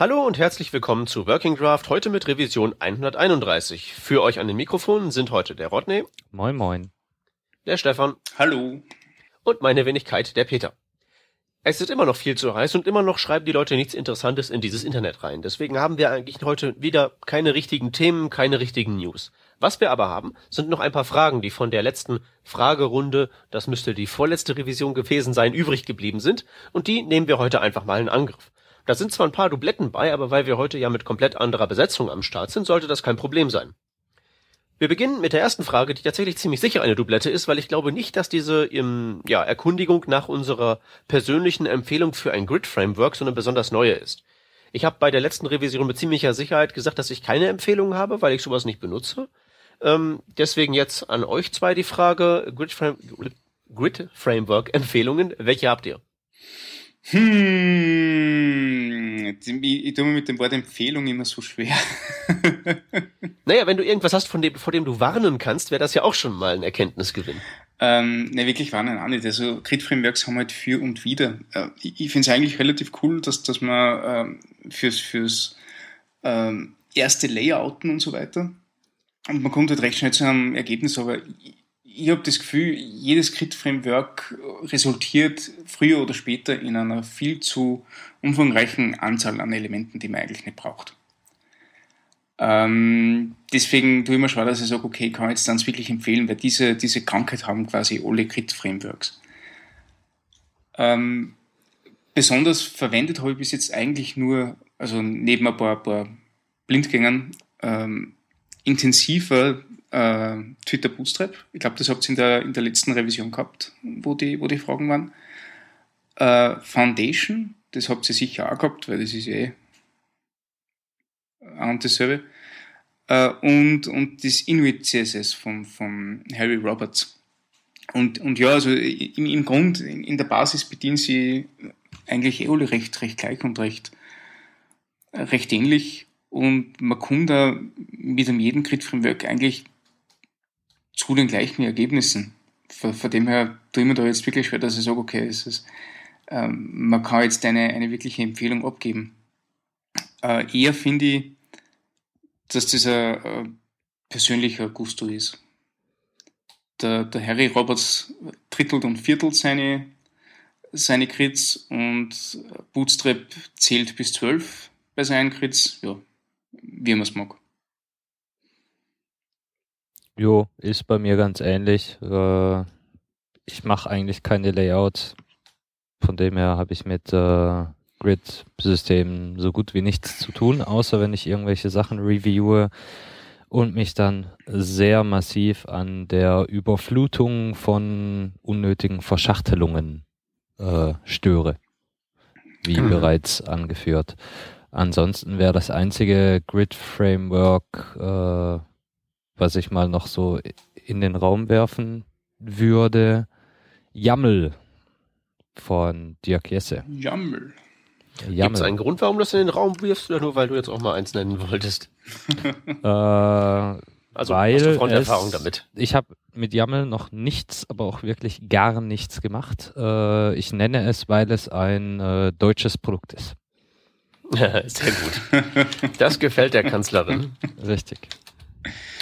Hallo und herzlich willkommen zu Working Draft, heute mit Revision 131. Für euch an den Mikrofonen sind heute der Rodney. Moin, moin. Der Stefan. Hallo. Und meine Wenigkeit, der Peter. Es ist immer noch viel zu heiß und immer noch schreiben die Leute nichts Interessantes in dieses Internet rein. Deswegen haben wir eigentlich heute wieder keine richtigen Themen, keine richtigen News. Was wir aber haben, sind noch ein paar Fragen, die von der letzten Fragerunde, das müsste die vorletzte Revision gewesen sein, übrig geblieben sind. Und die nehmen wir heute einfach mal in Angriff. Da sind zwar ein paar Dubletten bei, aber weil wir heute ja mit komplett anderer Besetzung am Start sind, sollte das kein Problem sein. Wir beginnen mit der ersten Frage, die tatsächlich ziemlich sicher eine Doublette ist, weil ich glaube nicht, dass diese im, ja, Erkundigung nach unserer persönlichen Empfehlung für ein Grid-Framework so eine besonders neue ist. Ich habe bei der letzten Revision mit ziemlicher Sicherheit gesagt, dass ich keine Empfehlung habe, weil ich sowas nicht benutze. Ähm, deswegen jetzt an euch zwei die Frage, Grid-Framework-Empfehlungen, welche habt ihr? Hm, ich tue mir mit dem Wort Empfehlung immer so schwer. naja, wenn du irgendwas hast, von dem, vor dem du warnen kannst, wäre das ja auch schon mal ein Erkenntnisgewinn. Ähm, ne, wirklich warnen auch nicht. Also Grid-Frameworks haben halt für und wieder. Äh, ich ich finde es eigentlich relativ cool, dass, dass man ähm, fürs, fürs ähm, erste Layouten und so weiter und man kommt halt recht schnell zu einem Ergebnis, aber ich habe das Gefühl, jedes Grid-Framework resultiert früher oder später in einer viel zu umfangreichen Anzahl an Elementen, die man eigentlich nicht braucht. Ähm, deswegen tue ich mir schwer, dass ich sage, okay, kann ich jetzt dann wirklich empfehlen, weil diese, diese Krankheit haben quasi alle Grid-Frameworks. Ähm, besonders verwendet habe ich bis jetzt eigentlich nur, also neben ein paar, paar Blindgängern, ähm, intensiver äh, Twitter Bootstrap. Ich glaube, das habt ihr in der, in der letzten Revision gehabt, wo die, wo die Fragen waren. Äh, Foundation, das habt ihr sicher auch gehabt, weil das ist eh ein und dasselbe. Äh, und, und das Inuit CSS von, von Harry Roberts. Und, und ja, also im, im Grund, in, in der Basis bedienen sie eigentlich eh alle recht, recht gleich und recht, recht ähnlich. Und man kommt da mit einem jeden Grid-Framework eigentlich zu den gleichen Ergebnissen. Von, von dem her tue ich mir da jetzt wirklich schwer, dass ich sage, okay, es ist, ähm, man kann jetzt eine, eine wirkliche Empfehlung abgeben. Äh, eher finde ich, dass das ein, ein persönlicher Gusto ist. Der, der Harry Roberts drittelt und viertelt seine, seine Crits und Bootstrap zählt bis zwölf bei seinen Crits. Ja, wie man es mag. Jo, ist bei mir ganz ähnlich. Äh, ich mache eigentlich keine Layouts. Von dem her habe ich mit äh, Grid-Systemen so gut wie nichts zu tun, außer wenn ich irgendwelche Sachen reviewe und mich dann sehr massiv an der Überflutung von unnötigen Verschachtelungen äh, störe, wie mhm. bereits angeführt. Ansonsten wäre das einzige Grid-Framework, äh, was ich mal noch so in den Raum werfen würde, YAML von Dirk Jesse. YAML. Gibt es einen Grund, warum du das in den Raum wirfst oder nur weil du jetzt auch mal eins nennen wolltest? äh, also weil hast du Fronterfahrung damit? Ich habe mit YAML noch nichts, aber auch wirklich gar nichts gemacht. Äh, ich nenne es, weil es ein äh, deutsches Produkt ist. sehr gut. Das gefällt der Kanzlerin. Richtig.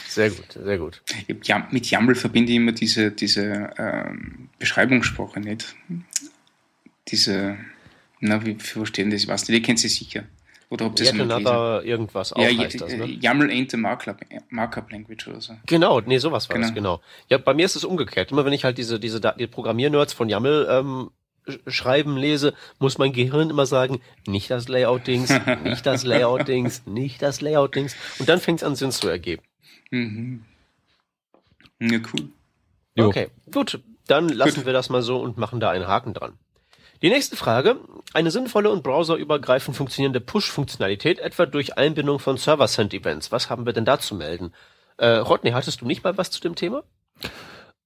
Sehr gut, sehr gut. Ja, mit YAML verbinde ich immer diese, diese ähm, Beschreibungssprache nicht. Diese, na, wie verstehen das? Ich weiß nicht, ihr kennt sie sicher. Oder ihr Yet another irgendwas auch ja, heißt das, ne? YAML ain't a markup, markup language oder so. Genau, nee, sowas war genau. das, genau. Ja, bei mir ist es umgekehrt. Immer wenn ich halt diese, diese die Programmiernerds von YAML ähm, schreiben lese, muss mein Gehirn immer sagen, nicht das Layout-Dings, nicht das Layout-Dings, nicht das Layout-Dings. Und dann fängt es an Sinn zu ergeben. Mhm. Ja, cool. Okay, gut. Dann lassen gut. wir das mal so und machen da einen Haken dran. Die nächste Frage. Eine sinnvolle und browserübergreifend funktionierende Push-Funktionalität, etwa durch Einbindung von Server-Send-Events. Was haben wir denn da zu melden? Äh, Rodney, hattest du nicht mal was zu dem Thema?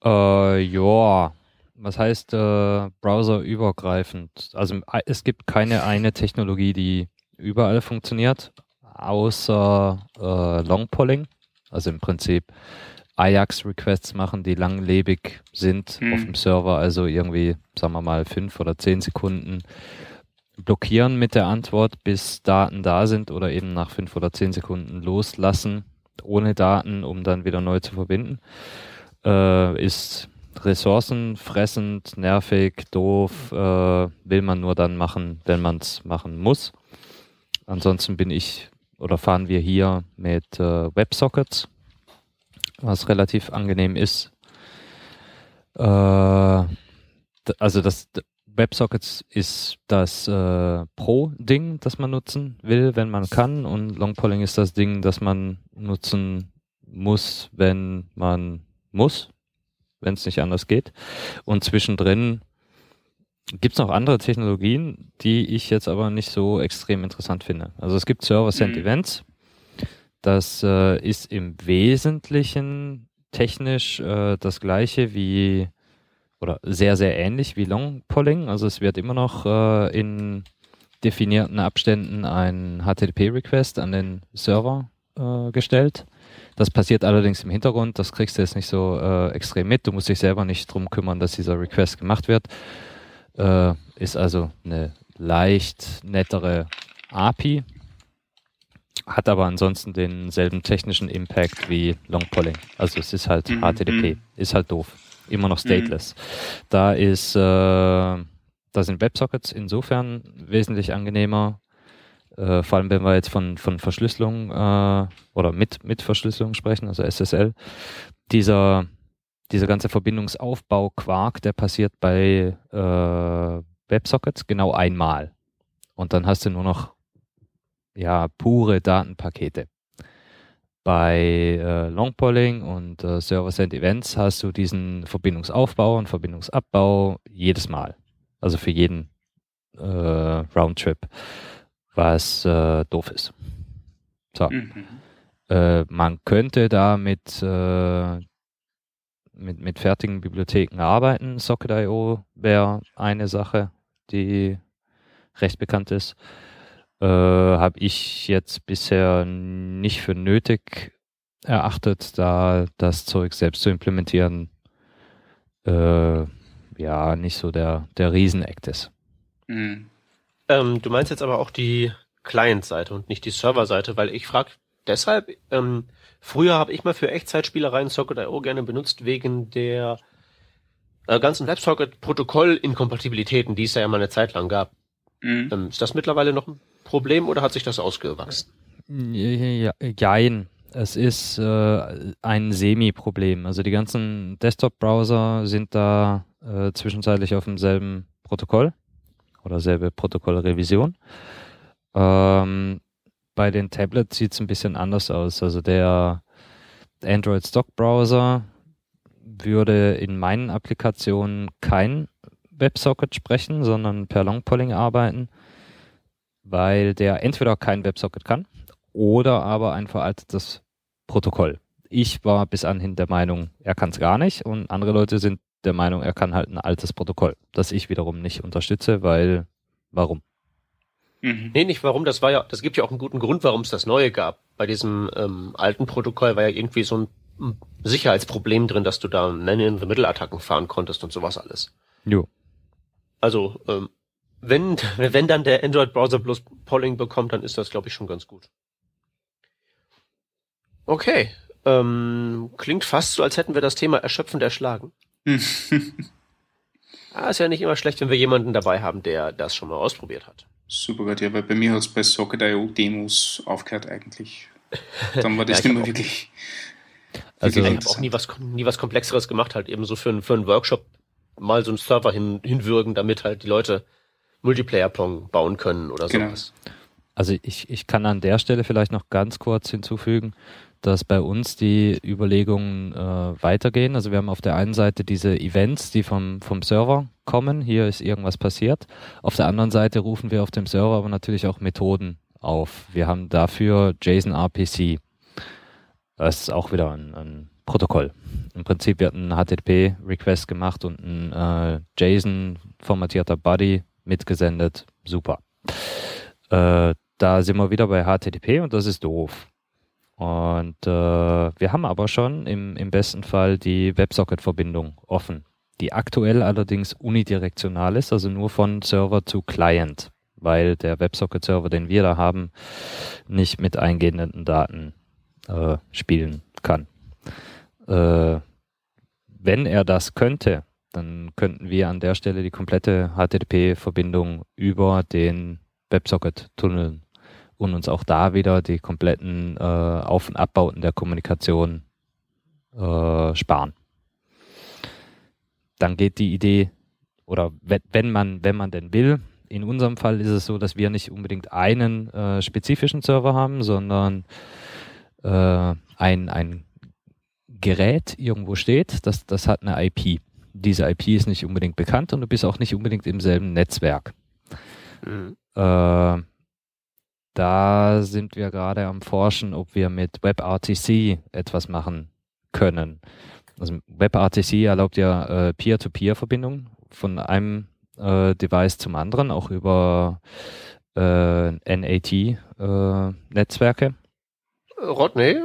Äh, ja. Was heißt äh, browserübergreifend? Also es gibt keine eine Technologie, die überall funktioniert, außer äh, Longpolling. Also im Prinzip Ajax-Requests machen, die langlebig sind hm. auf dem Server, also irgendwie, sagen wir mal, fünf oder zehn Sekunden. blockieren mit der Antwort, bis Daten da sind oder eben nach fünf oder zehn Sekunden loslassen ohne Daten, um dann wieder neu zu verbinden, äh, ist ressourcenfressend, nervig, doof, äh, will man nur dann machen, wenn man es machen muss. Ansonsten bin ich oder fahren wir hier mit äh, WebSockets, was relativ angenehm ist. Äh, also das WebSockets ist das äh, Pro-Ding, das man nutzen will, wenn man kann, und Longpolling ist das Ding, das man nutzen muss, wenn man muss, wenn es nicht anders geht. Und zwischendrin gibt es noch andere Technologien, die ich jetzt aber nicht so extrem interessant finde. Also es gibt Server-Send-Events. Mhm. Das äh, ist im Wesentlichen technisch äh, das gleiche wie oder sehr, sehr ähnlich wie Long Polling. Also es wird immer noch äh, in definierten Abständen ein HTTP-Request an den Server äh, gestellt. Das passiert allerdings im Hintergrund, das kriegst du jetzt nicht so äh, extrem mit. Du musst dich selber nicht drum kümmern, dass dieser Request gemacht wird. Äh, ist also eine leicht nettere API, hat aber ansonsten denselben technischen Impact wie Long Polling. Also es ist halt mhm. HTTP, ist halt doof immer noch stateless. Mhm. Da ist, äh, da sind WebSockets insofern wesentlich angenehmer, äh, vor allem wenn wir jetzt von, von Verschlüsselung äh, oder mit, mit Verschlüsselung sprechen, also SSL. Dieser, dieser ganze Verbindungsaufbau-Quark, der passiert bei äh, WebSockets genau einmal. Und dann hast du nur noch ja, pure Datenpakete. Bei äh, Longpolling und äh, Server-Send-Events hast du diesen Verbindungsaufbau und Verbindungsabbau jedes Mal. Also für jeden äh, Roundtrip, was äh, doof ist. So. Mhm. Äh, man könnte da mit, äh, mit, mit fertigen Bibliotheken arbeiten. Socket.io wäre eine Sache, die recht bekannt ist äh, habe ich jetzt bisher nicht für nötig erachtet, da das Zeug selbst zu implementieren, äh, ja, nicht so der, der Rieseneck ist. Mhm. Ähm, du meinst jetzt aber auch die Client-Seite und nicht die Server-Seite, weil ich frage deshalb, ähm, früher habe ich mal für Echtzeitspielereien Socket.io gerne benutzt, wegen der äh, ganzen WebSocket-Protokoll-Inkompatibilitäten, die es ja mal eine Zeit lang gab. Mhm. Ähm, ist das mittlerweile noch ein Problem oder hat sich das ausgewachsen? Ja, jein. Es ist äh, ein Semi-Problem. Also die ganzen Desktop-Browser sind da äh, zwischenzeitlich auf demselben Protokoll oder selbe Protokollrevision. Ähm, bei den Tablets sieht es ein bisschen anders aus. Also der Android Stock Browser würde in meinen Applikationen kein WebSocket sprechen, sondern per Longpolling arbeiten weil der entweder kein WebSocket kann oder aber ein veraltetes Protokoll. Ich war bis anhin der Meinung, er kann es gar nicht und andere Leute sind der Meinung, er kann halt ein altes Protokoll, das ich wiederum nicht unterstütze, weil warum? Mhm. Nee, nicht warum, das war ja, das gibt ja auch einen guten Grund, warum es das neue gab. Bei diesem ähm, alten Protokoll war ja irgendwie so ein Sicherheitsproblem drin, dass du da Man-in-the-Middle-Attacken fahren konntest und sowas alles. Jo. Also, ähm, wenn, wenn dann der Android-Browser bloß Polling bekommt, dann ist das, glaube ich, schon ganz gut. Okay. Ähm, klingt fast so, als hätten wir das Thema erschöpfend erschlagen. ah, ist ja nicht immer schlecht, wenn wir jemanden dabei haben, der das schon mal ausprobiert hat. Super gut, ja, weil bei mir hat es bei Socket.io Demos aufgehört eigentlich. Dann war das ja, nicht mehr wirklich. Also ich habe auch nie was, nie was Komplexeres gemacht, halt eben so für, einen, für einen Workshop mal so einen Server hin, hinwürgen, damit halt die Leute Multiplayer-Pong bauen können oder genau. sowas. Also ich, ich kann an der Stelle vielleicht noch ganz kurz hinzufügen, dass bei uns die Überlegungen äh, weitergehen. Also wir haben auf der einen Seite diese Events, die vom, vom Server kommen. Hier ist irgendwas passiert. Auf der anderen Seite rufen wir auf dem Server aber natürlich auch Methoden auf. Wir haben dafür JSON RPC. Das ist auch wieder ein, ein Protokoll. Im Prinzip wird ein HTTP-Request gemacht und ein äh, JSON-formatierter Body mitgesendet. Super. Äh, da sind wir wieder bei HTTP und das ist doof. Und äh, wir haben aber schon im, im besten Fall die WebSocket-Verbindung offen, die aktuell allerdings unidirektional ist, also nur von Server zu Client, weil der WebSocket-Server, den wir da haben, nicht mit eingehenden Daten äh, spielen kann. Äh, wenn er das könnte, dann könnten wir an der Stelle die komplette HTTP-Verbindung über den WebSocket tunneln und uns auch da wieder die kompletten äh, Auf- und Abbauten der Kommunikation äh, sparen. Dann geht die Idee, oder wenn man, wenn man denn will, in unserem Fall ist es so, dass wir nicht unbedingt einen äh, spezifischen Server haben, sondern äh, ein, ein Gerät irgendwo steht, das, das hat eine IP. Diese IP ist nicht unbedingt bekannt und du bist auch nicht unbedingt im selben Netzwerk. Mhm. Da sind wir gerade am Forschen, ob wir mit WebRTC etwas machen können. Also WebRTC erlaubt ja äh, Peer-to-Peer-Verbindungen von einem äh, Device zum anderen, auch über äh, NAT-Netzwerke. Äh, Rodney,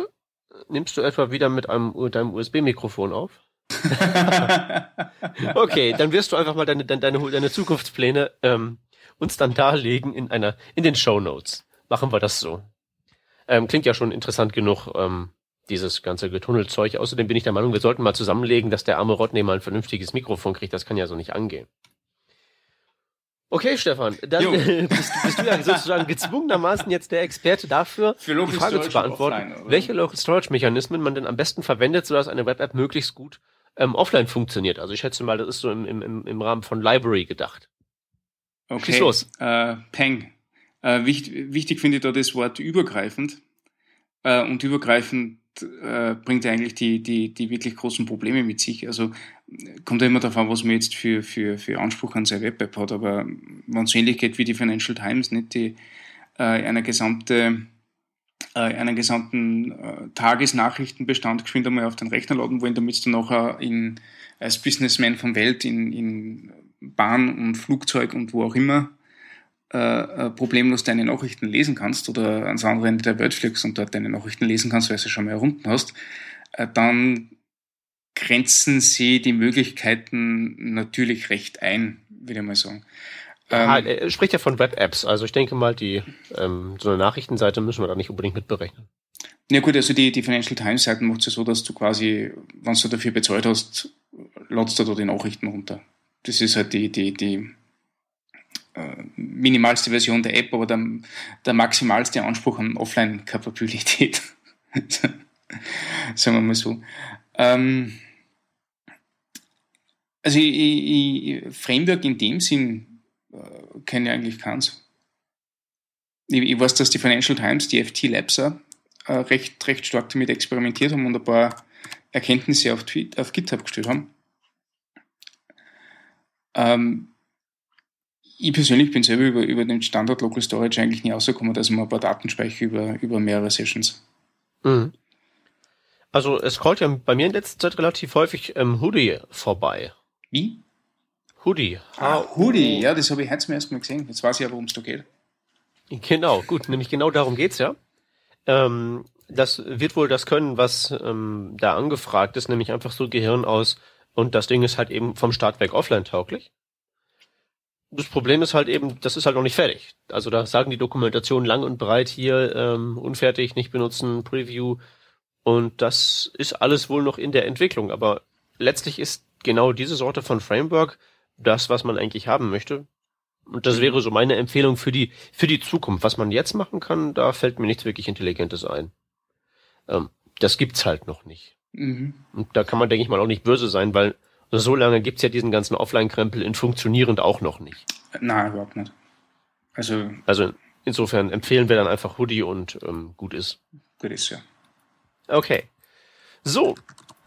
nimmst du etwa wieder mit einem, deinem USB-Mikrofon auf? okay, dann wirst du einfach mal deine, deine, deine Zukunftspläne ähm, uns dann darlegen in einer, in den Show Notes. Machen wir das so. Ähm, klingt ja schon interessant genug, ähm, dieses ganze Getunnelzeug. Außerdem bin ich der Meinung, wir sollten mal zusammenlegen, dass der arme Rodney mal ein vernünftiges Mikrofon kriegt. Das kann ja so nicht angehen. Okay, Stefan, dann bist, bist, du ja sozusagen gezwungenermaßen jetzt der Experte dafür, die Frage zu beantworten, offline, welche Local Storage Mechanismen man denn am besten verwendet, sodass eine Web-App möglichst gut ähm, offline funktioniert. Also ich schätze mal, das ist so im, im, im Rahmen von Library gedacht. Okay. Schieß los. Äh, Peng. Äh, wichtig, wichtig finde ich da das Wort übergreifend. Äh, und übergreifend äh, bringt eigentlich die, die, die wirklich großen Probleme mit sich. Also kommt ja immer darauf an, was man jetzt für, für, für Anspruch an seine Web-App hat. Aber wenn es ähnlich geht wie die Financial Times, nicht die äh, eine gesamte äh, einen gesamten äh, Tagesnachrichtenbestand geschwind einmal auf den Rechner laden wollen, damit du nachher in, als Businessman von Welt in, in Bahn und Flugzeug und wo auch immer äh, äh, problemlos deine Nachrichten lesen kannst oder ans andere Ende der Welt fliegst und dort deine Nachrichten lesen kannst, weil du sie schon mal errunden hast, äh, dann grenzen sie die Möglichkeiten natürlich recht ein, würde ich mal sagen. Ähm, er spricht ja von Web-Apps, also ich denke mal, die ähm, so eine Nachrichtenseite müssen wir da nicht unbedingt mitberechnen. Ja gut, also die, die Financial Times Seiten macht es ja so, dass du quasi, wenn du dafür bezahlt hast, ladst du da die Nachrichten runter. Das ist halt die, die, die minimalste Version der App, aber der, der maximalste Anspruch an Offline-Kapabilität. Sagen wir mal so. Ähm, also ich, ich, Framework in dem Sinn äh, kenne ich eigentlich keins. Ich, ich, weiß, dass die Financial Times, die FT Labs, äh, recht, recht stark damit experimentiert haben und ein paar Erkenntnisse auf, Tweet, auf GitHub gestellt haben. Ähm, ich persönlich bin selber über, über den Standard Local Storage eigentlich nie rausgekommen, dass man ein paar Daten speichere über, über mehrere Sessions. Mhm. Also es scrollt ja bei mir in letzter Zeit relativ häufig ähm, Hoodie vorbei. Wie? Hoodie. Ah, Hoodie, ja, das habe ich heute zum ersten Mal gesehen. Jetzt weiß ich ja, worum es da geht. Genau, gut, nämlich genau darum geht's ja. Ähm, das wird wohl das können, was ähm, da angefragt ist, nämlich einfach so Gehirn aus und das Ding ist halt eben vom Start weg offline tauglich das Problem ist halt eben, das ist halt noch nicht fertig. Also da sagen die Dokumentationen lang und breit hier, ähm, unfertig, nicht benutzen, Preview. Und das ist alles wohl noch in der Entwicklung. Aber letztlich ist genau diese Sorte von Framework das, was man eigentlich haben möchte. Und das wäre so meine Empfehlung für die, für die Zukunft. Was man jetzt machen kann, da fällt mir nichts wirklich Intelligentes ein. Ähm, das gibt's halt noch nicht. Mhm. Und da kann man, denke ich mal, auch nicht böse sein, weil so lange gibt's ja diesen ganzen Offline-Krempel in funktionierend auch noch nicht. Nein, überhaupt nicht. Also, also insofern empfehlen wir dann einfach Hoodie und ähm, gut ist. Gut ist, ja. Okay. So,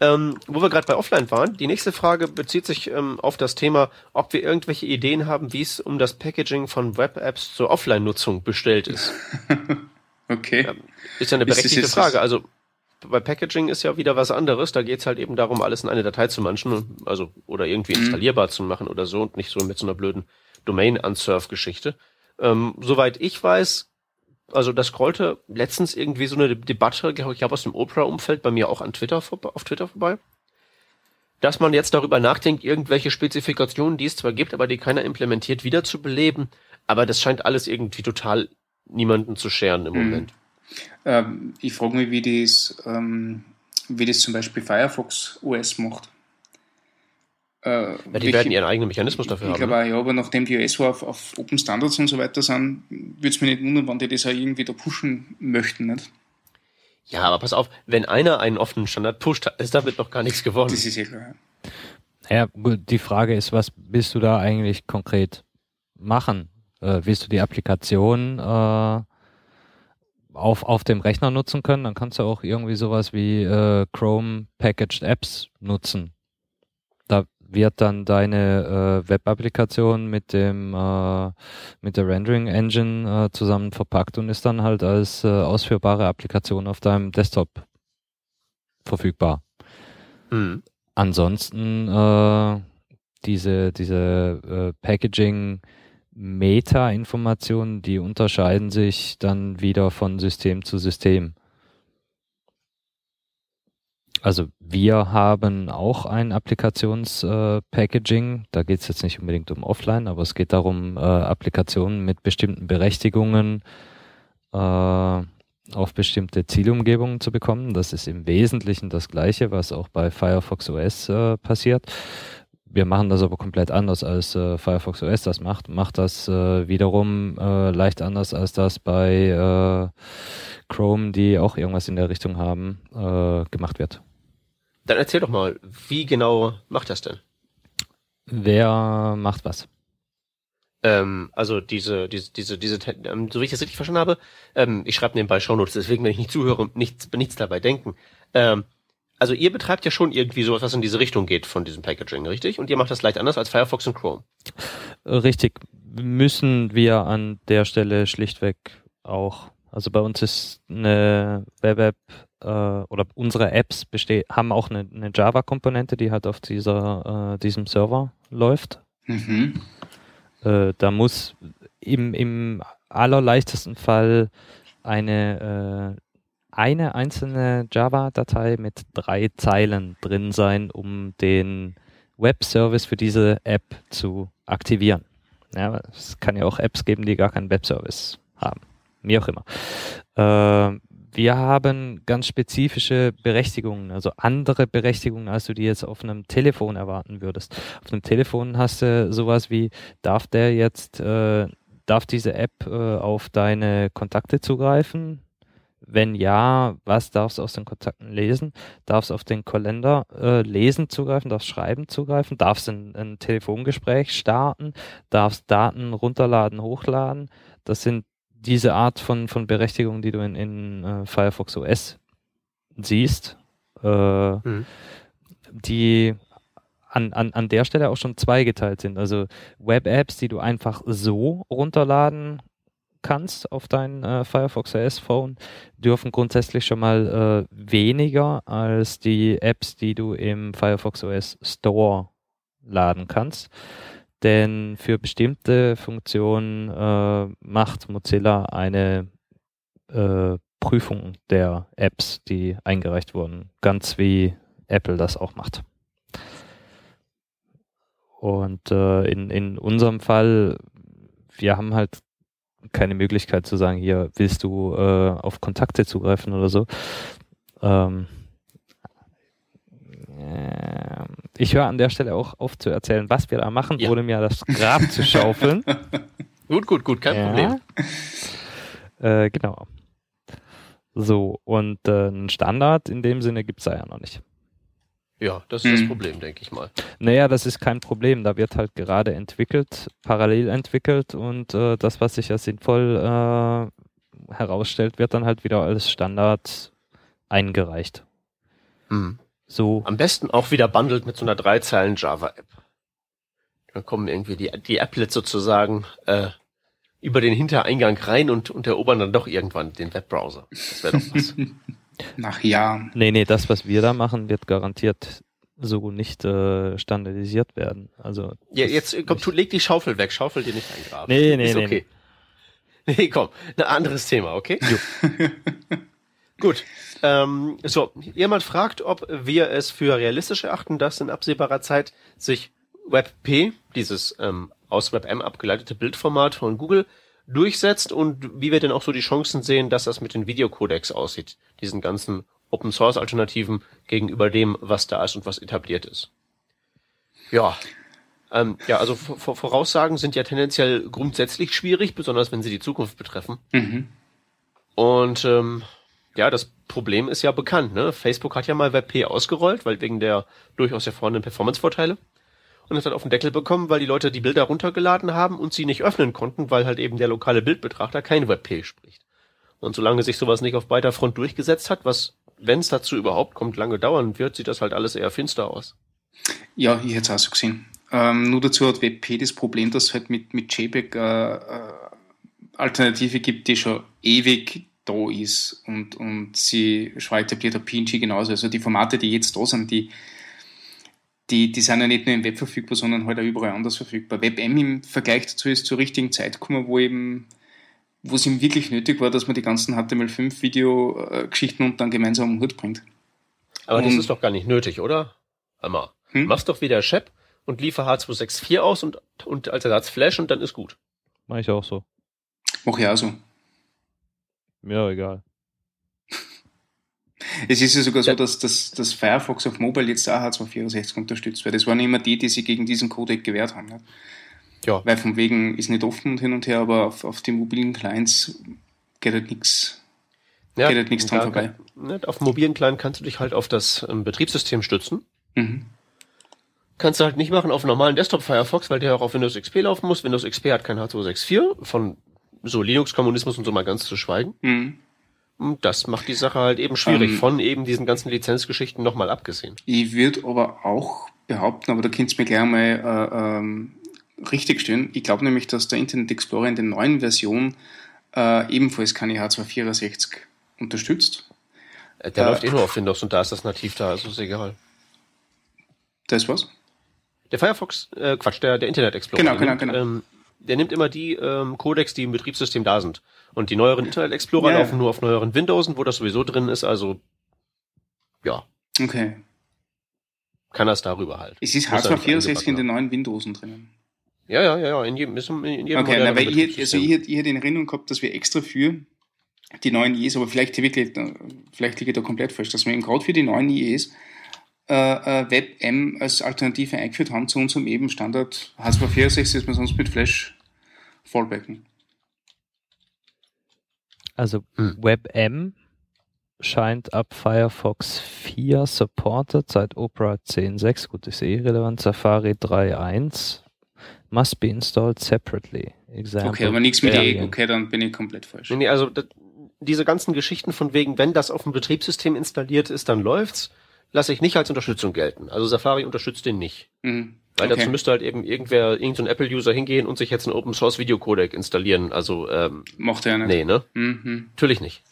ähm, wo wir gerade bei Offline waren, die nächste Frage bezieht sich ähm, auf das Thema, ob wir irgendwelche Ideen haben, wie es um das Packaging von Web-Apps zur Offline-Nutzung bestellt ist. okay. Ähm, ist ja eine berechtigte Frage. Also bei Packaging ist ja wieder was anderes. Da geht's halt eben darum, alles in eine Datei zu manchen, also oder irgendwie mhm. installierbar zu machen oder so und nicht so mit so einer blöden Domain-Unsurf-Geschichte. Ähm, soweit ich weiß, also das scrollte letztens irgendwie so eine Debatte, ich glaube aus dem Opera-Umfeld, bei mir auch an Twitter auf Twitter vorbei, dass man jetzt darüber nachdenkt, irgendwelche Spezifikationen, die es zwar gibt, aber die keiner implementiert, wiederzubeleben, Aber das scheint alles irgendwie total niemanden zu scheren im Mhm. Moment. Ähm, ich frage mich, wie das, ähm, wie das zum Beispiel Firefox OS macht. Äh, Ja, die welche- werden ihren eigenen Mechanismus dafür Ich haben. glaube ne? auch, ja, aber nachdem die OS auf, auf Open Standards und so weiter sind, würde es mich nicht wundern, wenn die das auch irgendwie da pushen möchten. Nicht? Ja, aber pass auf, wenn einer einen offenen Standard pusht, ist damit noch gar nichts geworden. Das ist ja klar. Ja, gut, die Frage ist, was willst du da eigentlich konkret machen? Äh, willst du die Applikation äh, auf, auf dem Rechner nutzen können? Dann kannst du auch irgendwie sowas wie äh, Chrome Packaged Apps nutzen. Da wird dann deine äh, Web-Applikation mit dem äh, mit der Rendering Engine äh, zusammen verpackt und ist dann halt als äh, ausführbare Applikation auf deinem Desktop verfügbar. Hm. Ansonsten äh, diese, diese äh, Packaging Meta-Informationen, die unterscheiden sich dann wieder von System zu System. Also wir haben auch ein Applikations-Packaging. da geht es jetzt nicht unbedingt um Offline, aber es geht darum, äh, Applikationen mit bestimmten Berechtigungen äh, auf bestimmte Zielumgebungen zu bekommen. Das ist im Wesentlichen das Gleiche, was auch bei Firefox OS äh, passiert. Wir machen das aber komplett anders, als äh, Firefox OS das macht. Macht das äh, wiederum äh, leicht anders, als das bei äh, Chrome, die auch irgendwas in der Richtung haben, äh, gemacht wird. Dann erzähl doch mal, wie genau macht das denn? Wer macht was? Ähm, also diese, diese, diese, diese, ähm, so wie ich das richtig verstanden habe, ähm, ich schreibe nebenbei Shownotes, deswegen, wenn ich nicht zuhöre, nichts, nichts dabei denken. Ähm, also ihr betreibt ja schon irgendwie sowas, was in diese Richtung geht von diesem Packaging, richtig? Und ihr macht das leicht anders als Firefox und Chrome. Richtig, müssen wir an der Stelle schlichtweg auch. Also bei uns ist eine Web-App äh, oder unsere Apps beste haben auch eine, eine Java-Komponente, die halt auf dieser, äh, diesem Server läuft. Mhm. Äh, da muss im, im allerleichtesten Fall eine, äh, eine einzelne Java-Datei mit drei Zeilen drin sein, um den Web-Service für diese App zu aktivieren. Ja, es kann ja auch Apps geben, die gar keinen Web-Service haben. Wie auch immer. Äh, wir haben ganz spezifische Berechtigungen, also andere Berechtigungen, als du die jetzt auf einem Telefon erwarten würdest. Auf einem Telefon hast du sowas wie, darf der jetzt, äh, darf diese App äh, auf deine Kontakte zugreifen? Wenn ja, was darfst du aus den Kontakten lesen? Darfst du auf den Kalender äh, lesen zugreifen? Darfst schreiben zugreifen? Darfst ein, ein Telefongespräch starten? Darfst Daten runterladen, hochladen? Das sind diese Art von, von Berechtigung, die du in, in äh, Firefox OS siehst, äh, Mhm. die an, an, an der Stelle auch schon zweigeteilt sind. Also Web-Apps, die du einfach so runterladen kannst auf dein äh, Firefox OS Phone, dürfen grundsätzlich schon mal äh, weniger als die Apps, die du im Firefox OS Store laden kannst. Denn für bestimmte Funktionen äh, macht Mozilla eine äh, Prüfung der Apps, die eingereicht wurden, ganz wie Apple das auch macht. Und äh, in, in unserem Fall, wir haben halt keine Möglichkeit zu sagen, hier willst du äh, auf Kontakte zugreifen oder so. Ähm, äh, ich höre an der Stelle auch auf zu erzählen, was wir da machen, Ja. ohne mir das Grab zu schaufeln. Gut, gut, gut, kein Problem. Äh, genau. So, und äh, einen Standard in dem Sinne gibt es da ja noch nicht. Ja, das ist das Mhm. Problem, denke ich mal. Naja, das ist kein Problem. Da wird halt gerade entwickelt, parallel entwickelt und äh, das, was sich als sinnvoll äh, herausstellt, wird dann halt wieder als Standard eingereicht. Mhm. So, Am besten auch wieder bundelt mit so einer Dreizeilen Java-App. Dann kommen irgendwie die, die Applets sozusagen äh, über den Hintereingang rein und, und erobern dann doch irgendwann den Webbrowser. Das wäre doch was. Nach Jahren. nee, nee, das, was wir da machen, wird garantiert so nicht äh, standardisiert werden. Also ja, jetzt komm, tu, leg die Schaufel weg, schaufel dir nicht eingraben. Nee, nee, Ist nee, okay. Nee, komm, ein anderes Thema, okay? Gut. Ähm, so, jemand fragt, ob wir es für realistisch erachten, dass in absehbarer Zeit sich WebP, dieses ähm, aus WebM abgeleitete Bildformat von Google durchsetzt und wie wir denn auch so die Chancen sehen, dass das mit den Videocodecs aussieht, diesen ganzen Open Source Alternativen gegenüber dem, was da ist und was etabliert ist. Ja. Ähm, ja, also Voraussagen sind ja tendenziell grundsätzlich schwierig, besonders wenn sie die Zukunft betreffen. Mhm. Und ähm, ja, das Problem ist ja bekannt. Ne? Facebook hat ja mal WebP ausgerollt, weil wegen der durchaus erfahrenen Performance-Vorteile. Und hat dann auf den Deckel bekommen, weil die Leute die Bilder runtergeladen haben und sie nicht öffnen konnten, weil halt eben der lokale Bildbetrachter kein WebP spricht. Und solange sich sowas nicht auf beider Front durchgesetzt hat, was, wenn es dazu überhaupt kommt, lange dauern wird, sieht das halt alles eher finster aus. Ja, ich hätte es auch so gesehen. Ähm, nur dazu hat WebP das Problem, dass es halt mit, mit JPEG äh, äh, Alternative gibt, die schon ewig da ist und, und sie schon etabliert hat PNG genauso. Also die Formate, die jetzt da sind, die, die, die sind ja nicht nur im Web verfügbar, sondern halt auch überall anders verfügbar. WebM im Vergleich dazu ist zur richtigen Zeit gekommen, wo eben wo es ihm wirklich nötig war, dass man die ganzen HTML5-Video-Geschichten und dann gemeinsam am Hut bringt. Aber und das ist doch gar nicht nötig, oder? Hammer. Hm? Machst doch wieder Shep und liefer H264 aus und, und als Ersatz Flash und dann ist gut. Mach ich auch so. Mach ich auch so. Mir egal. Es ist ja sogar so, dass, dass, dass Firefox auf Mobile jetzt auch H264 unterstützt, weil das waren immer die, die sich gegen diesen Codec gewehrt haben. Nicht? Ja. Weil von wegen ist nicht offen und hin und her, aber auf, auf den mobilen Clients geht halt nichts. Ja, geht halt nichts dran vorbei. Kann, auf mobilen Client kannst du dich halt auf das ähm, Betriebssystem stützen. Mhm. Kannst du halt nicht machen auf normalen Desktop Firefox, weil der auch auf Windows XP laufen muss. Windows XP hat kein H264 von so Linux-Kommunismus und so mal ganz zu schweigen. Mhm. Das macht die Sache halt eben schwierig, ähm, von eben diesen ganzen Lizenzgeschichten nochmal abgesehen. Ich würde aber auch behaupten, aber da könnt ihr mir gleich mal äh, ähm, richtig stellen. Ich glaube nämlich, dass der Internet Explorer in der neuen Version äh, ebenfalls keine H264 unterstützt. Äh, der äh, läuft eh nur auf Windows und da ist das nativ da, also ist egal. Das was? Der Firefox, äh, Quatsch, der, der Internet Explorer. Genau, genau, genau. Ähm, der nimmt immer die ähm, Codecs, die im Betriebssystem da sind. Und die neueren Internet Explorer ja, laufen nur auf neueren Windows, wo das sowieso drin ist, also ja. Okay. Kann das darüber halt. Es ist H264 in den neuen Windows drinnen. Ja, ja, ja, ja, in jedem, in jedem Okay, na, weil ich, also ich, ich hätte in Erinnerung gehabt, dass wir extra für die neuen IEs, aber vielleicht wirklich, vielleicht liege ich da komplett falsch, dass wir eben gerade für die neuen IEs äh, äh WebM als Alternative eingeführt haben zu unserem eben Standard H264, das wir sonst mit Flash fallbacken. Also hm. WebM scheint ab Firefox 4 supported seit Opera 10.6. Gut, ist eh relevant. Safari 3.1 must be installed separately. Example okay, aber nichts mit E. Okay, dann bin ich komplett falsch. Nee, also das, diese ganzen Geschichten von wegen, wenn das auf dem Betriebssystem installiert ist, dann läuft's lasse ich nicht als Unterstützung gelten. Also Safari unterstützt den nicht. Mhm. Weil okay. dazu müsste halt eben irgendwer, irgendein Apple-User hingehen und sich jetzt einen Open Source Videocodec installieren. Also ähm, Mochte er nicht. Nee, ne? Mhm. Natürlich nicht.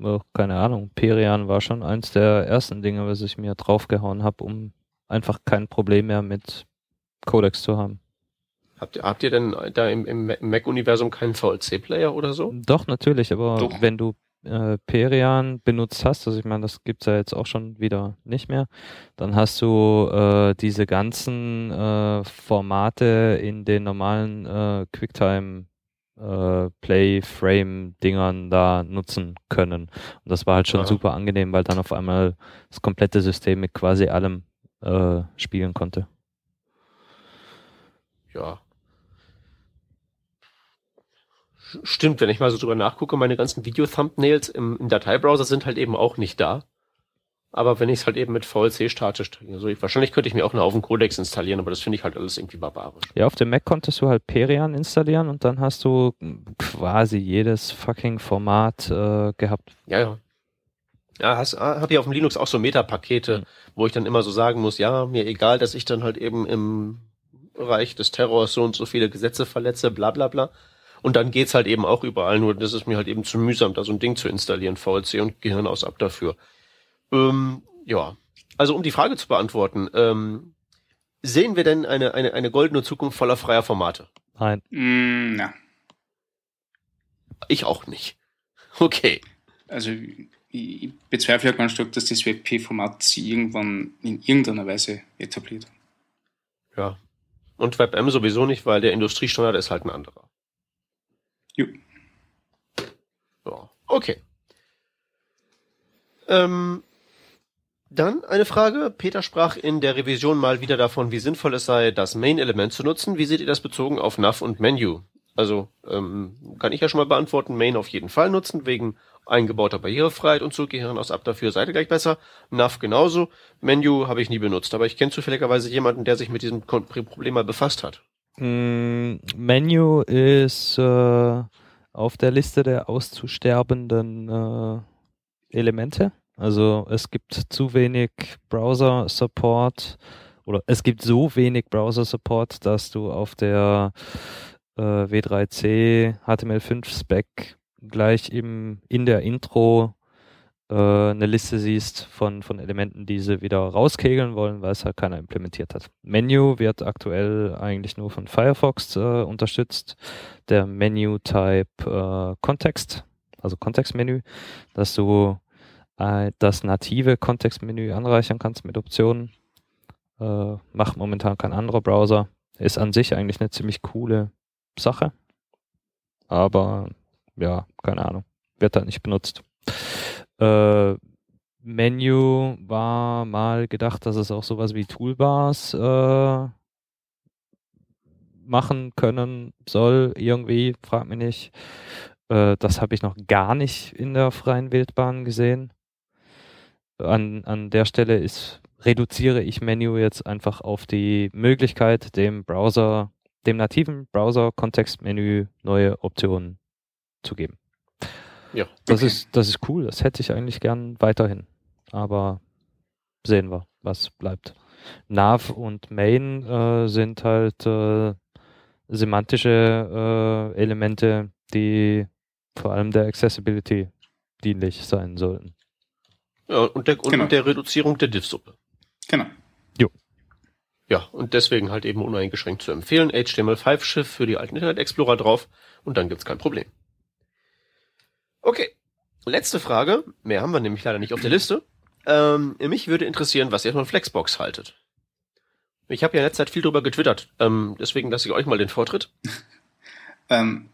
Oh, keine Ahnung. Perian war schon eins der ersten Dinge, was ich mir draufgehauen habe, um einfach kein Problem mehr mit Codecs zu haben. Habt ihr, habt ihr denn da im, im Mac-Universum keinen VLC-Player oder so? Doch, natürlich, aber Doch. wenn du äh, Perian benutzt hast, also ich meine, das gibt's ja jetzt auch schon wieder nicht mehr, dann hast du äh, diese ganzen äh, Formate in den normalen äh, Quicktime äh, Play Frame Dingern da nutzen können. Und das war halt schon ja. super angenehm, weil dann auf einmal das komplette System mit quasi allem äh, spielen konnte. Ja, Stimmt, wenn ich mal so drüber nachgucke, meine ganzen Video-Thumbnails im, im Dateibrowser sind halt eben auch nicht da. Aber wenn ich es halt eben mit VLC statisch also ich, wahrscheinlich könnte ich mir auch einen Haufen Codex installieren, aber das finde ich halt alles irgendwie barbarisch. Ja, auf dem Mac konntest du halt Perian installieren und dann hast du quasi jedes fucking Format äh, gehabt. Ja, ja. Ja, ah, hab ich auf dem Linux auch so Metapakete, mhm. wo ich dann immer so sagen muss, ja, mir egal, dass ich dann halt eben im Bereich des Terrors so und so viele Gesetze verletze, bla bla bla. Und dann geht's halt eben auch überall, nur das ist mir halt eben zu mühsam, da so ein Ding zu installieren, VLC und Gehirn aus ab dafür. Ähm, ja, also um die Frage zu beantworten, ähm, sehen wir denn eine, eine, eine goldene Zukunft voller freier Formate? Nein. Mm, na. Ich auch nicht. Okay. Also ich bezweifle ja ganz stark, dass das WebP-Format sich irgendwann in irgendeiner Weise etabliert. Ja, Und WebM sowieso nicht, weil der Industriestandard ist halt ein anderer. Jo. Ja, okay. Ähm, dann eine Frage. Peter sprach in der Revision mal wieder davon, wie sinnvoll es sei, das Main-Element zu nutzen. Wie seht ihr das bezogen auf Nav und Menu? Also ähm, kann ich ja schon mal beantworten, Main auf jeden Fall nutzen, wegen eingebauter Barrierefreiheit und so, Gehirn aus ab dafür, Seite gleich besser. Nav genauso. Menu habe ich nie benutzt, aber ich kenne zufälligerweise jemanden, der sich mit diesem Problem mal befasst hat. Mm, Menu ist äh, auf der Liste der auszusterbenden äh, Elemente. Also es gibt zu wenig Browser-Support oder es gibt so wenig Browser-Support, dass du auf der äh, W3C HTML5-Spec gleich im, in der Intro äh, eine Liste siehst von, von Elementen, die sie wieder rauskegeln wollen, weil es halt keiner implementiert hat. Menu wird aktuell eigentlich nur von Firefox äh, unterstützt. Der Menu-Type äh, Kontext, also Kontextmenü, dass du äh, das native Kontextmenü anreichern kannst mit Optionen. Äh, macht momentan kein anderer Browser. Ist an sich eigentlich eine ziemlich coole Sache. Aber ja, keine Ahnung. Wird halt nicht benutzt. Äh, Menu war mal gedacht, dass es auch sowas wie Toolbars äh, machen können soll, irgendwie, frag mich nicht. Äh, das habe ich noch gar nicht in der freien Wildbahn gesehen. An, an der Stelle ist, reduziere ich Menu jetzt einfach auf die Möglichkeit, dem Browser, dem nativen Browser-Kontextmenü neue Optionen zu geben. Ja. Das Okay. ist, das ist cool. Das hätte ich eigentlich gern weiterhin. Aber sehen wir, was bleibt. Nav und Main äh, sind halt äh, semantische äh, Elemente, die vor allem der Accessibility dienlich sein sollten. Ja, und der, und Genau. der Reduzierung der Div-Suppe. Genau. Ja, und deswegen halt eben uneingeschränkt zu empfehlen. HTML5-Schiff für die alten Internet Explorer drauf und dann gibt's kein Problem. Okay, letzte Frage. Mehr haben wir nämlich leider nicht auf der Liste. Ähm, mich würde interessieren, was ihr von Flexbox haltet. Ich habe ja in letzter Zeit viel drüber getwittert, ähm, deswegen lasse ich euch mal den Vortritt. Ähm,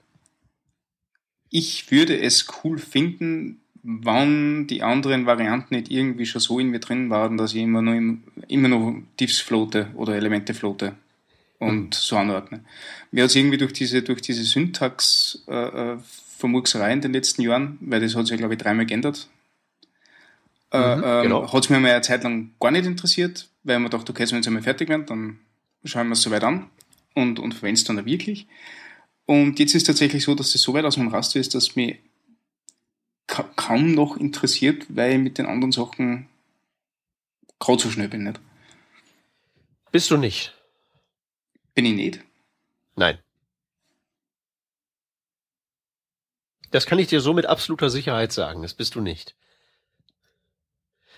ich würde es cool finden, wann die anderen Varianten nicht irgendwie schon so in mir drin waren, dass ich immer nur, im, immer nur Diffs floate oder Elemente floate und so anordne. Mir hat es irgendwie durch diese, durch diese Syntax äh, äh, Vermurkserei in den letzten Jahren, weil das hat sich glaube ich, dreimal geändert, äh, Mhm, ähm, genau. hat es mir mal eine Zeit lang gar nicht interessiert, weil man dachte, okay, wenn sie einmal fertig werden, dann schauen wir es soweit an und, und verwenden es dann auch wirklich. Und jetzt ist tatsächlich so, dass es so weit aus meinem Raster ist, dass mich ka kaum noch interessiert, weil ich mit den anderen Sachen gerade so schnell bin nicht. Bist du nicht? Bin ich nicht. Nein. Das kann ich dir so mit absoluter Sicherheit sagen. Das bist du nicht.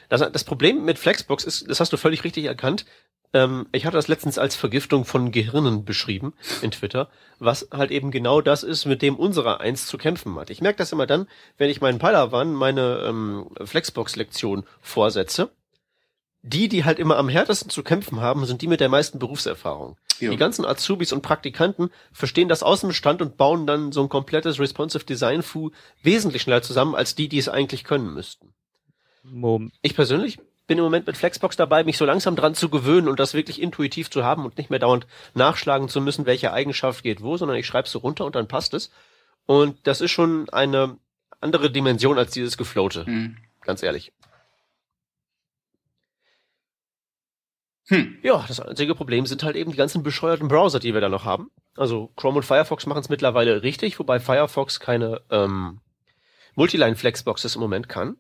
Das, das Problem mit Flexbox ist, das hast du völlig richtig erkannt. Ähm, ich hatte das letztens als Vergiftung von Gehirnen beschrieben in Twitter, was halt eben genau das ist, mit dem unserer eins zu kämpfen hat. Ich merke das immer dann, wenn ich meinen Padawan meine ähm, Flexbox-Lektion vorsetze. Die, die halt immer am härtesten zu kämpfen haben, sind die mit der meisten Berufserfahrung. Ja. Die ganzen Azubis und Praktikanten verstehen das aus dem Stand und bauen dann so ein komplettes Responsive Design Fu wesentlich schneller zusammen als die, die es eigentlich können müssten. Mom Ich persönlich bin im Moment mit Flexbox dabei, mich so langsam dran zu gewöhnen und das wirklich intuitiv zu haben und nicht mehr dauernd nachschlagen zu müssen, welche Eigenschaft geht wo, sondern ich schreibe so runter und dann passt es. Und das ist schon eine andere Dimension als dieses Gefloate, Hm. ganz ehrlich. Hm. Ja, das einzige Problem sind halt eben die ganzen bescheuerten Browser, die wir da noch haben. Also Chrome und Firefox machen es mittlerweile richtig, wobei Firefox keine ähm, Multiline-Flexboxes im Moment kann.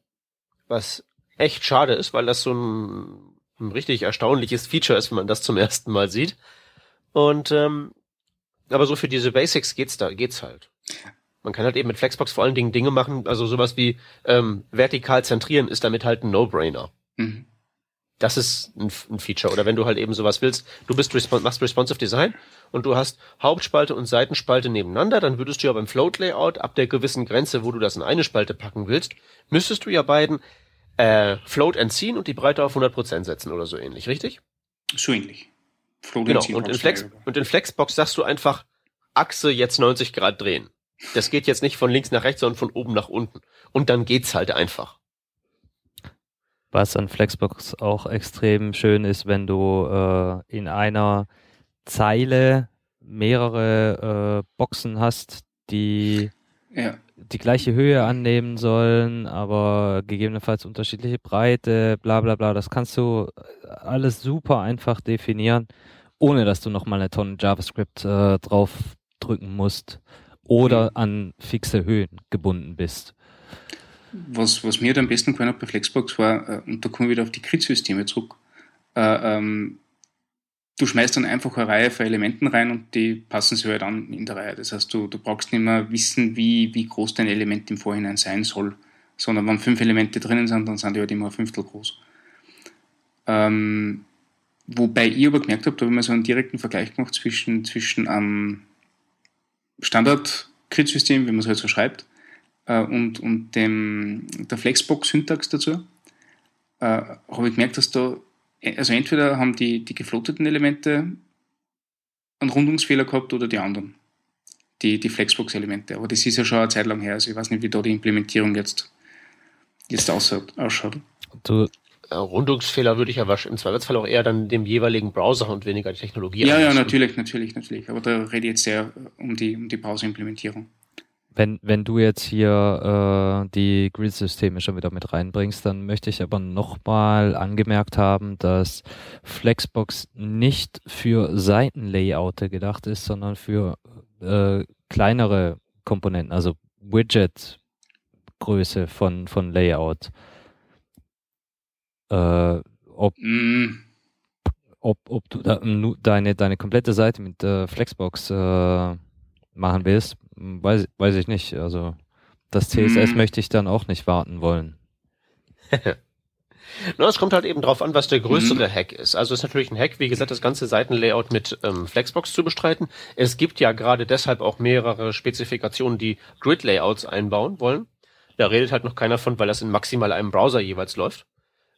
Was echt schade ist, weil das so ein, ein richtig erstaunliches Feature ist, wenn man das zum ersten Mal sieht. Und ähm, aber so für diese Basics geht's da, geht's halt. Man kann halt eben mit Flexbox vor allen Dingen Dinge machen, also sowas wie ähm, vertikal zentrieren ist damit halt ein No-Brainer. Mhm. Das ist ein, ein Feature. Oder wenn du halt eben sowas willst, du bist respon machst responsive Design und du hast Hauptspalte und Seitenspalte nebeneinander, dann würdest du ja beim Float Layout ab der gewissen Grenze, wo du das in eine Spalte packen willst, müsstest du ja beiden äh, Float entziehen und die Breite auf 100% setzen oder so ähnlich, richtig? So ähnlich. Genau, und in, Flex, und in Flexbox sagst du einfach Achse jetzt 90 Grad drehen. Das geht jetzt nicht von links nach rechts, sondern von oben nach unten. Und dann geht's halt einfach. Was an Flexbox auch extrem schön ist, wenn du äh, in einer Zeile mehrere äh, Boxen hast, die Ja. die gleiche Höhe annehmen sollen, aber gegebenenfalls unterschiedliche Breite, bla bla bla. Das kannst du alles super einfach definieren, ohne dass du nochmal eine Tonne JavaScript äh, draufdrücken musst oder an fixe Höhen gebunden bist. Was, was mir am besten gefallen hat bei Flexbox war, äh, und da kommen wir wieder auf die Grid-Systeme zurück, äh, ähm, du schmeißt dann einfach eine Reihe von Elementen rein und die passen sich halt an in der Reihe. Das heißt, du, du brauchst nicht mehr wissen, wie, wie groß dein Element im Vorhinein sein soll, sondern wenn fünf Elemente drinnen sind, dann sind die halt immer ein Fünftel groß. Ähm, wobei ich aber gemerkt habe, da habe ich mal so einen direkten Vergleich gemacht zwischen, zwischen einem Standard-Grid-System, wie man es halt so schreibt, äh, und, und dem, der Flexbox-Syntax dazu, äh, habe ich gemerkt, dass da, also entweder haben die, die gefloteten Elemente einen Rundungsfehler gehabt oder die anderen, die, die Flexbox-Elemente. Aber das ist ja schon eine Zeit lang her, also ich weiß nicht, wie da die Implementierung jetzt, jetzt ausschaut. Du, Äh, Rundungsfehler würde ich ja im Zweifelsfall auch eher dann dem jeweiligen Browser und weniger die Technologie Ja, ja, natürlich, natürlich, natürlich. Aber da rede ich jetzt sehr um die, um die Browser-Implementierung. Wenn, wenn du jetzt hier äh, die Grid-Systeme schon wieder mit reinbringst, dann möchte ich aber nochmal angemerkt haben, dass Flexbox nicht für Seitenlayouter gedacht ist, sondern für äh, kleinere Komponenten, also Widget-Größe von, von Layout. Äh, ob, Mm, ob, ob du da, nu, deine, deine komplette Seite mit äh, Flexbox äh, machen willst, weiß, weiß ich nicht. Also das CSS Hm. möchte ich dann auch nicht warten wollen. Na, es kommt halt eben drauf an, was der größere Hack ist. Also es ist natürlich ein Hack, wie gesagt, das ganze Seitenlayout mit ähm, Flexbox zu bestreiten. Es gibt ja gerade deshalb auch mehrere Spezifikationen, die Grid-Layouts einbauen wollen. Da redet halt noch keiner von, weil das in maximal einem Browser jeweils läuft.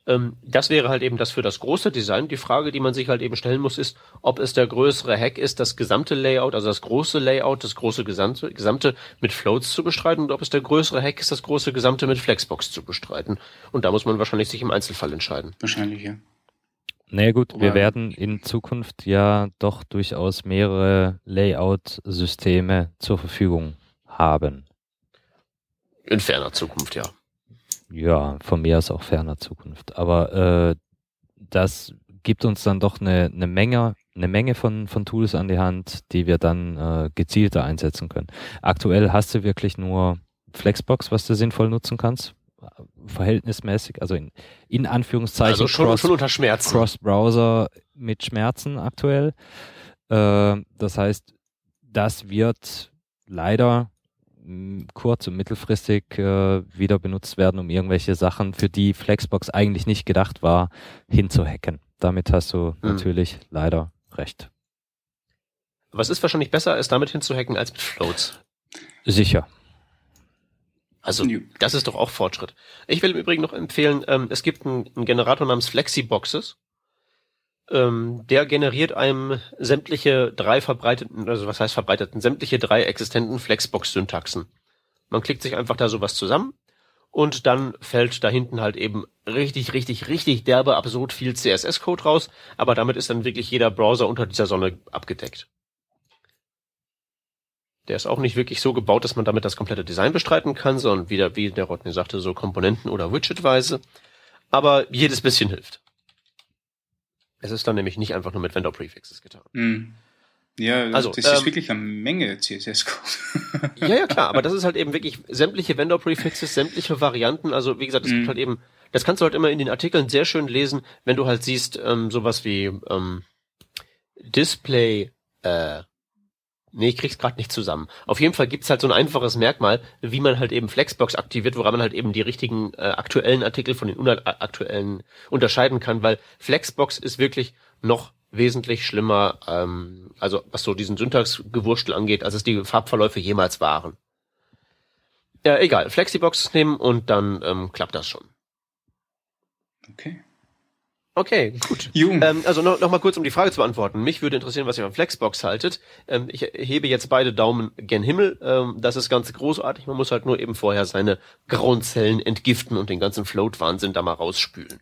Ähm, das wäre halt eben das für das große Design. Die Frage, die man sich halt eben stellen muss, ist, ob es der größere Hack ist, das gesamte Layout, also das große Layout, das große gesamte, gesamte mit Floats zu bestreiten, und ob es der größere Hack ist, das große gesamte mit Flexbox zu bestreiten. Und da muss man wahrscheinlich sich im Einzelfall entscheiden. wahrscheinlich, ja. Naja gut, wir werden in Zukunft ja doch durchaus mehrere Layout-Systeme zur Verfügung haben. In ferner Zukunft, ja. Ja, von mir aus auch ferner Zukunft. Aber äh, das gibt uns dann doch eine, eine Menge, eine Menge von, von Tools an die Hand, die wir dann äh, gezielter einsetzen können. Aktuell hast du wirklich nur Flexbox, was du sinnvoll nutzen kannst. Verhältnismäßig, also in, in Anführungszeichen Also schon, cross, schon unter Schmerzen. Cross-Browser mit Schmerzen aktuell. Äh, das heißt, das wird leider kurz- und mittelfristig äh, wieder benutzt werden, um irgendwelche Sachen, für die Flexbox eigentlich nicht gedacht war, hinzuhacken. Damit hast du Hm. natürlich leider recht. Was ist wahrscheinlich besser, es damit hinzuhacken als mit Floats? Sicher. Also, das ist doch auch Fortschritt. Ich will im Übrigen noch empfehlen, ähm, es gibt einen, einen Generator namens Flexiboxes. Ähm, der generiert einem sämtliche drei verbreiteten, also was heißt verbreiteten, sämtliche drei existenten Flexbox-Syntaxen. Man klickt sich einfach da sowas zusammen und dann fällt da hinten halt eben richtig, richtig, richtig derbe, absurd viel CSS-Code raus, aber damit ist dann wirklich jeder Browser unter dieser Sonne abgedeckt. Der ist auch nicht wirklich so gebaut, dass man damit das komplette Design bestreiten kann, sondern wieder, wie der Rodney sagte, so Komponenten- oder Widgetweise. Aber jedes bisschen hilft. Es ist dann nämlich nicht einfach nur mit Vendor-Prefixes getan. Mm. Ja, Also, das ist ähm, wirklich eine Menge CSS-Code. Ja, ja, klar, aber das ist halt eben wirklich sämtliche Vendor-Prefixes, sämtliche Varianten. Also, wie gesagt, es Mhm. gibt halt eben, das kannst du halt immer in den Artikeln sehr schön lesen, wenn du halt siehst, ähm, sowas wie ähm, Display, äh, nee, ich krieg's gerade nicht zusammen. Auf jeden Fall gibt's halt so ein einfaches Merkmal, wie man halt eben Flexbox aktiviert, woran man halt eben die richtigen äh, aktuellen Artikel von den unaktuellen unterscheiden kann, weil Flexbox ist wirklich noch wesentlich schlimmer, ähm, also was so diesen Syntaxgewurstel angeht, als es die Farbverläufe jemals waren. Ja, egal. Flexibox nehmen und dann ähm, klappt das schon. Okay. Okay, gut. Ähm, also noch, noch mal kurz, um die Frage zu beantworten. Mich würde interessieren, was ihr von Flexbox haltet. Ähm, ich hebe jetzt beide Daumen gen Himmel. Ähm, das ist ganz großartig. Man muss halt nur eben vorher seine grauen Zellen entgiften und den ganzen Float-Wahnsinn da mal rausspülen.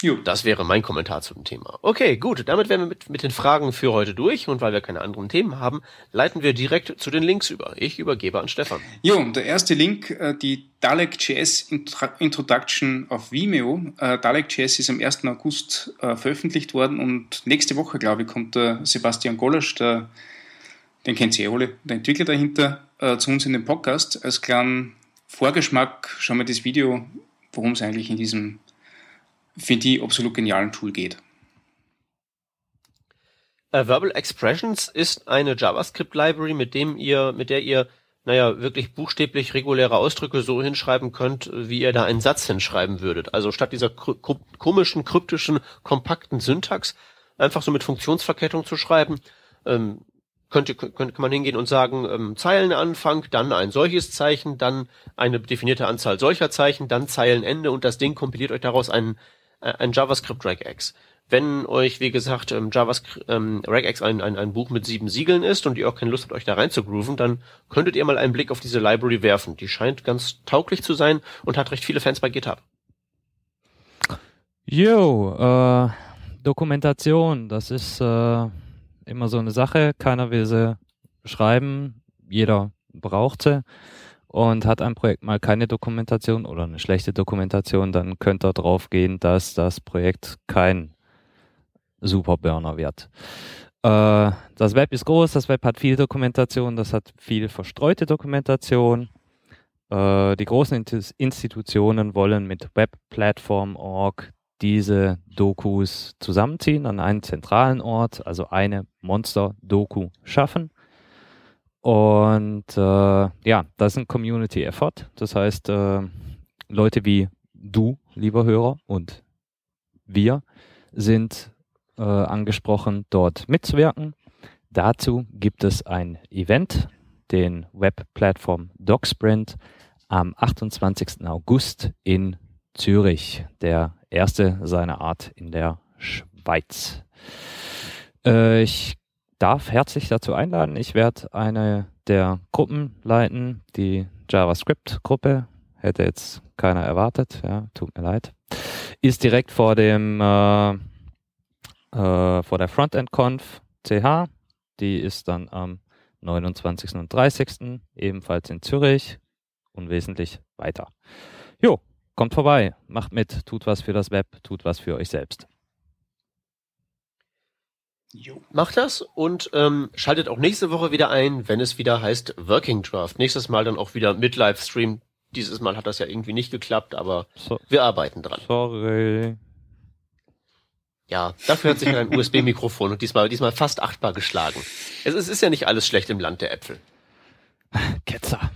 Jo. Das wäre mein Kommentar zu dem Thema. Okay, gut, damit wären wir mit, mit den Fragen für heute durch und weil wir keine anderen Themen haben, leiten wir direkt zu den Links über. Ich übergebe an Stefan. Jo, der erste Link, äh, die Dalek.js Introduction auf Vimeo. Äh, Dalek.js ist am 1. August äh, veröffentlicht worden und nächste Woche, glaube ich, kommt der Sebastian Golasch, der, den kennt ihr eh alle, der Entwickler dahinter, zu uns in den Podcast. Als kleinen Vorgeschmack schauen wir das Video, worum es eigentlich in diesem für die absolut genialen Tool geht. Uh, Verbal Expressions ist eine JavaScript-Library, mit dem ihr, mit der ihr, naja, wirklich buchstäblich reguläre Ausdrücke so hinschreiben könnt, wie ihr da einen Satz hinschreiben würdet. Also statt dieser komischen, kryptischen, kompakten Syntax einfach so mit Funktionsverkettung zu schreiben, ähm, könnte, könnte man hingehen und sagen, ähm, Zeilenanfang, dann ein solches Zeichen, dann eine definierte Anzahl solcher Zeichen, dann Zeilenende und das Ding kompiliert euch daraus einen ein JavaScript Regex. Wenn euch, wie gesagt, ähm, JavaScript ähm, Regex ein, ein, ein Buch mit sieben Siegeln ist und ihr auch keine Lust habt, euch da rein zu grooven, dann könntet ihr mal einen Blick auf diese Library werfen. Die scheint ganz tauglich zu sein und hat recht viele Fans bei GitHub. Jo, äh, Dokumentation, das ist äh, immer so eine Sache. Keiner will sie schreiben, jeder braucht sie und hat ein Projekt mal keine Dokumentation oder eine schlechte Dokumentation, dann könnte er drauf gehen, dass das Projekt kein Superburner wird. Äh, das Web ist groß, das Web hat viel Dokumentation, das hat viel verstreute Dokumentation. Äh, die großen Institutionen wollen mit Webplatform.org diese Dokus zusammenziehen an einen zentralen Ort, also eine Monster-Doku schaffen und äh, ja, das ist ein Community Effort. Das heißt, äh, Leute wie du, lieber Hörer, und wir sind äh, angesprochen, dort mitzuwirken. Dazu gibt es ein Event, den Web-Plattform DocSprint am 28. August in Zürich, der erste seiner Art in der Schweiz. Äh, ich darf herzlich dazu einladen. Ich werde eine der Gruppen leiten, die JavaScript-Gruppe. Hätte jetzt keiner erwartet, ja, tut mir leid. Ist direkt vor dem äh, äh, vor der Frontend-Conf CH. Die ist dann am 29. und 30. ebenfalls in Zürich und wesentlich weiter. Jo, kommt vorbei, macht mit, tut was für das Web, tut was für euch selbst. Jo. Macht das und ähm, schaltet auch nächste Woche wieder ein, wenn es wieder heißt Working Draft. Nächstes Mal dann auch wieder mit Livestream. Dieses Mal hat das ja irgendwie nicht geklappt, aber so, wir arbeiten dran. Sorry. Ja, dafür hat sich ein USB-Mikrofon und diesmal, diesmal fast achtbar geschlagen. Es, es ist ja nicht alles schlecht im Land der Äpfel. Ketzer.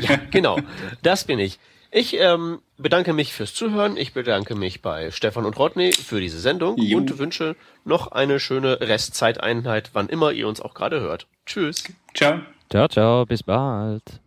Ja, genau. Das bin ich. Ich ähm, bedanke mich fürs Zuhören. Ich bedanke mich bei Stefan und Rodney für diese Sendung jo. und wünsche noch eine schöne Restzeiteinheit, wann immer ihr uns auch gerade hört. Tschüss. Ciao. Ciao, ciao. Bis bald.